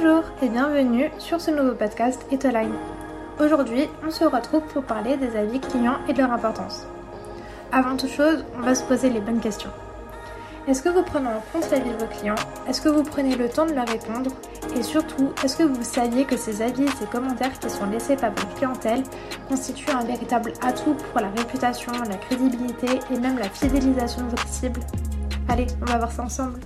Bonjour et bienvenue sur ce nouveau podcast Etoline. Aujourd'hui, on se retrouve pour parler des avis clients et de leur importance. Avant toute chose, on va se poser les bonnes questions. Est-ce que vous prenez en compte l'avis de vos clients? Est-ce que vous prenez le temps de leur répondre? Et surtout, est-ce que vous saviez que ces avis et ces commentaires qui sont laissés par votre clientèle constituent un véritable atout pour la réputation, la crédibilité et même la fidélisation de votre cible? Allez, on va voir ça ensemble.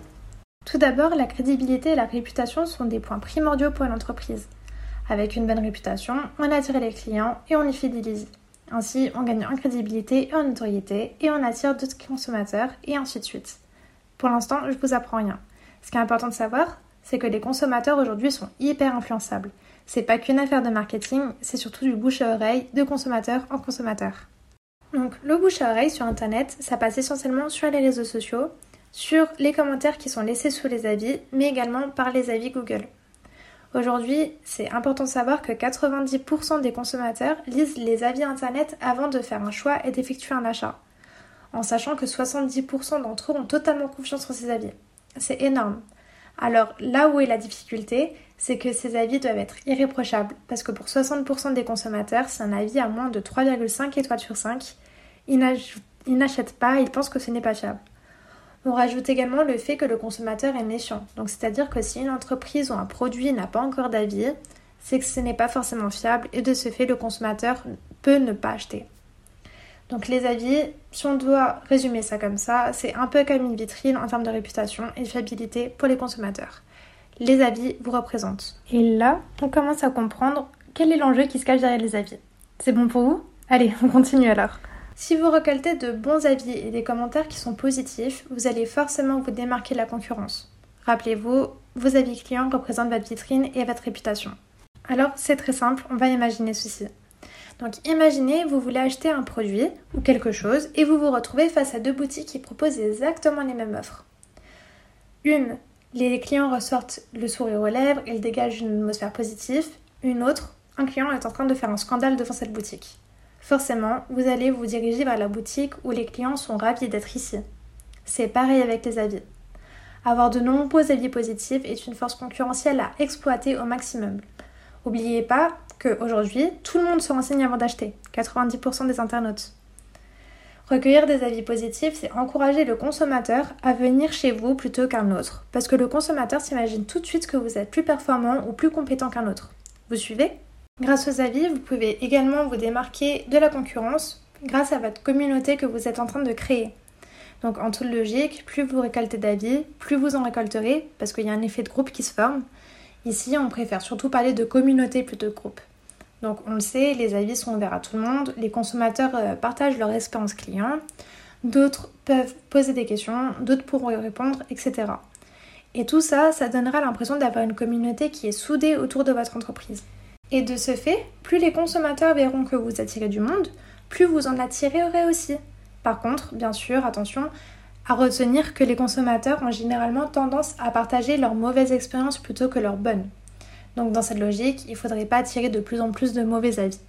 Tout d'abord, la crédibilité et la réputation sont des points primordiaux pour une entreprise. Avec une bonne réputation, on attire les clients et on les fidélise. Ainsi, on gagne en crédibilité et en notoriété et on attire d'autres consommateurs et ainsi de suite. Pour l'instant, je vous apprends rien. Ce qui est important de savoir, c'est que les consommateurs aujourd'hui sont hyper influençables. C'est pas qu'une affaire de marketing, c'est surtout du bouche à oreille de consommateur en consommateur. Donc, le bouche à oreille sur internet, ça passe essentiellement sur les réseaux sociaux, sur les commentaires qui sont laissés sous les avis, mais également par les avis Google. Aujourd'hui, c'est important de savoir que 90% des consommateurs lisent les avis internet avant de faire un choix et d'effectuer un achat en sachant que 70% d'entre eux ont totalement confiance en ces avis. C'est énorme. Alors là où est la difficulté, c'est que ces avis doivent être irréprochables, parce que pour 60% des consommateurs, c'est un avis à moins de 3,5 étoiles sur 5. Ils n'achètent pas, ils pensent que ce n'est pas fiable. On rajoute également le fait que le consommateur est méchant. Donc c'est-à-dire que si une entreprise ou un produit n'a pas encore d'avis, c'est que ce n'est pas forcément fiable et de ce fait le consommateur peut ne pas acheter. Donc les avis, si on doit résumer ça comme ça, c'est un peu comme une vitrine en termes de réputation et de fiabilité pour les consommateurs. Les avis vous représentent. Et là, on commence à comprendre quel est l'enjeu qui se cache derrière les avis. C'est bon pour vous? Allez, on continue alors. Si vous récoltez de bons avis et des commentaires qui sont positifs, vous allez forcément vous démarquer de la concurrence. Rappelez-vous, vos avis clients représentent votre vitrine et votre réputation. Alors, c'est très simple, on va imaginer ceci. Donc imaginez, vous voulez acheter un produit ou quelque chose et vous vous retrouvez face à deux boutiques qui proposent exactement les mêmes offres. Une, les clients ressortent le sourire aux lèvres, ils dégagent une atmosphère positive. Une autre, un client est en train de faire un scandale devant cette boutique. Forcément, vous allez vous diriger vers la boutique où les clients sont ravis d'être ici. C'est pareil avec les avis. Avoir de nombreux avis positifs est une force concurrentielle à exploiter au maximum. N'oubliez pas qu'aujourd'hui, tout le monde se renseigne avant d'acheter, 90% des internautes. Recueillir des avis positifs, c'est encourager le consommateur à venir chez vous plutôt qu'un autre, parce que le consommateur s'imagine tout de suite que vous êtes plus performant ou plus compétent qu'un autre. Vous suivez? Grâce aux avis, vous pouvez également vous démarquer de la concurrence grâce à votre communauté que vous êtes en train de créer. Donc en toute logique, plus vous récoltez d'avis, plus vous en récolterez, parce qu'il y a un effet de groupe qui se forme. Ici, on préfère surtout parler de communauté plutôt que groupe. Donc on le sait, les avis sont ouverts à tout le monde, les consommateurs euh, partagent leur expérience client, d'autres peuvent poser des questions, d'autres pourront y répondre, etc. Et tout ça, ça donnera l'impression d'avoir une communauté qui est soudée autour de votre entreprise. Et de ce fait, plus les consommateurs verront que vous attirez du monde, plus vous en attirerez aussi. Par contre, bien sûr, attention à retenir que les consommateurs ont généralement tendance à partager leurs mauvaises expériences plutôt que leurs bonnes. Donc dans cette logique, il ne faudrait pas attirer de plus en plus de mauvais avis.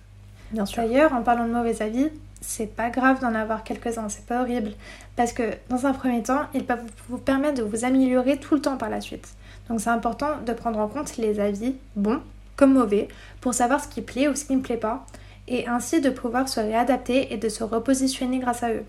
Bien sûr. D'ailleurs, en parlant de mauvais avis, c'est pas grave d'en avoir quelques-uns, c'est pas horrible. Parce que dans un premier temps, ils peuvent vous permettre de vous améliorer tout le temps par la suite. Donc c'est important de prendre en compte les avis bons comme mauvais pour savoir ce qui plaît ou ce qui ne plaît pas et ainsi de pouvoir se réadapter et de se repositionner grâce à eux.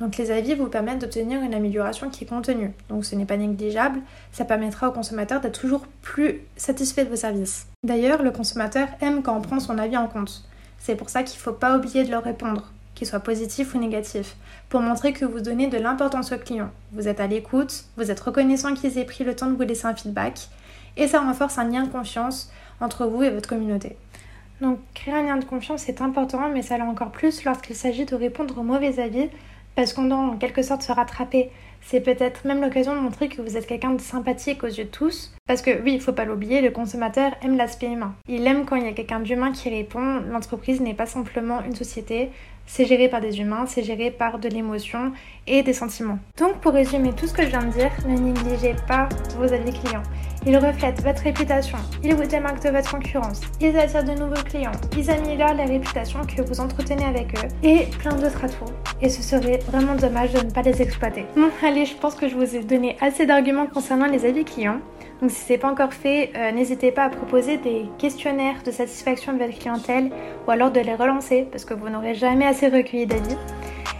Donc les avis vous permettent d'obtenir une amélioration qui est contenue. Donc ce n'est pas négligeable, ça permettra au consommateur d'être toujours plus satisfait de vos services. D'ailleurs, le consommateur aime quand on prend son avis en compte. C'est pour ça qu'il ne faut pas oublier de leur répondre, qu'il soit positif ou négatif, pour montrer que vous donnez de l'importance aux clients. Vous êtes à l'écoute, vous êtes reconnaissant qu'ils aient pris le temps de vous laisser un feedback, et ça renforce un lien de confiance entre vous et votre communauté. Donc créer un lien de confiance est important, mais ça l'est encore plus lorsqu'il s'agit de répondre aux mauvais avis parce qu'on doit en quelque sorte se rattraper. C'est peut-être même l'occasion de montrer que vous êtes quelqu'un de sympathique aux yeux de tous. Parce que oui, il faut pas l'oublier, le consommateur aime l'aspect humain. Il aime quand il y a quelqu'un d'humain qui répond. L'entreprise n'est pas simplement une société, c'est géré par des humains, c'est géré par de l'émotion et des sentiments. Donc pour résumer tout ce que je viens de dire, ne négligez pas vos avis clients. Ils reflètent votre réputation, ils vous démarquent de votre concurrence, ils attirent de nouveaux clients, ils améliorent la réputation que vous entretenez avec eux et plein d'autres atouts. Et ce serait vraiment dommage de ne pas les exploiter. Bon, allez, je pense que je vous ai donné assez d'arguments concernant les avis clients. Donc si ce n'est pas encore fait, euh, n'hésitez pas à proposer des questionnaires de satisfaction de votre clientèle ou alors de les relancer parce que vous n'aurez jamais assez recueilli d'avis.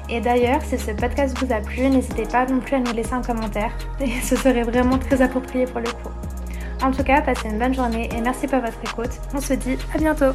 Et d'ailleurs, si ce podcast vous a plu, n'hésitez pas non plus à nous laisser un commentaire. Et ce serait vraiment très approprié pour le coup. En tout cas, passez une bonne journée et merci pour votre écoute. On se dit à bientôt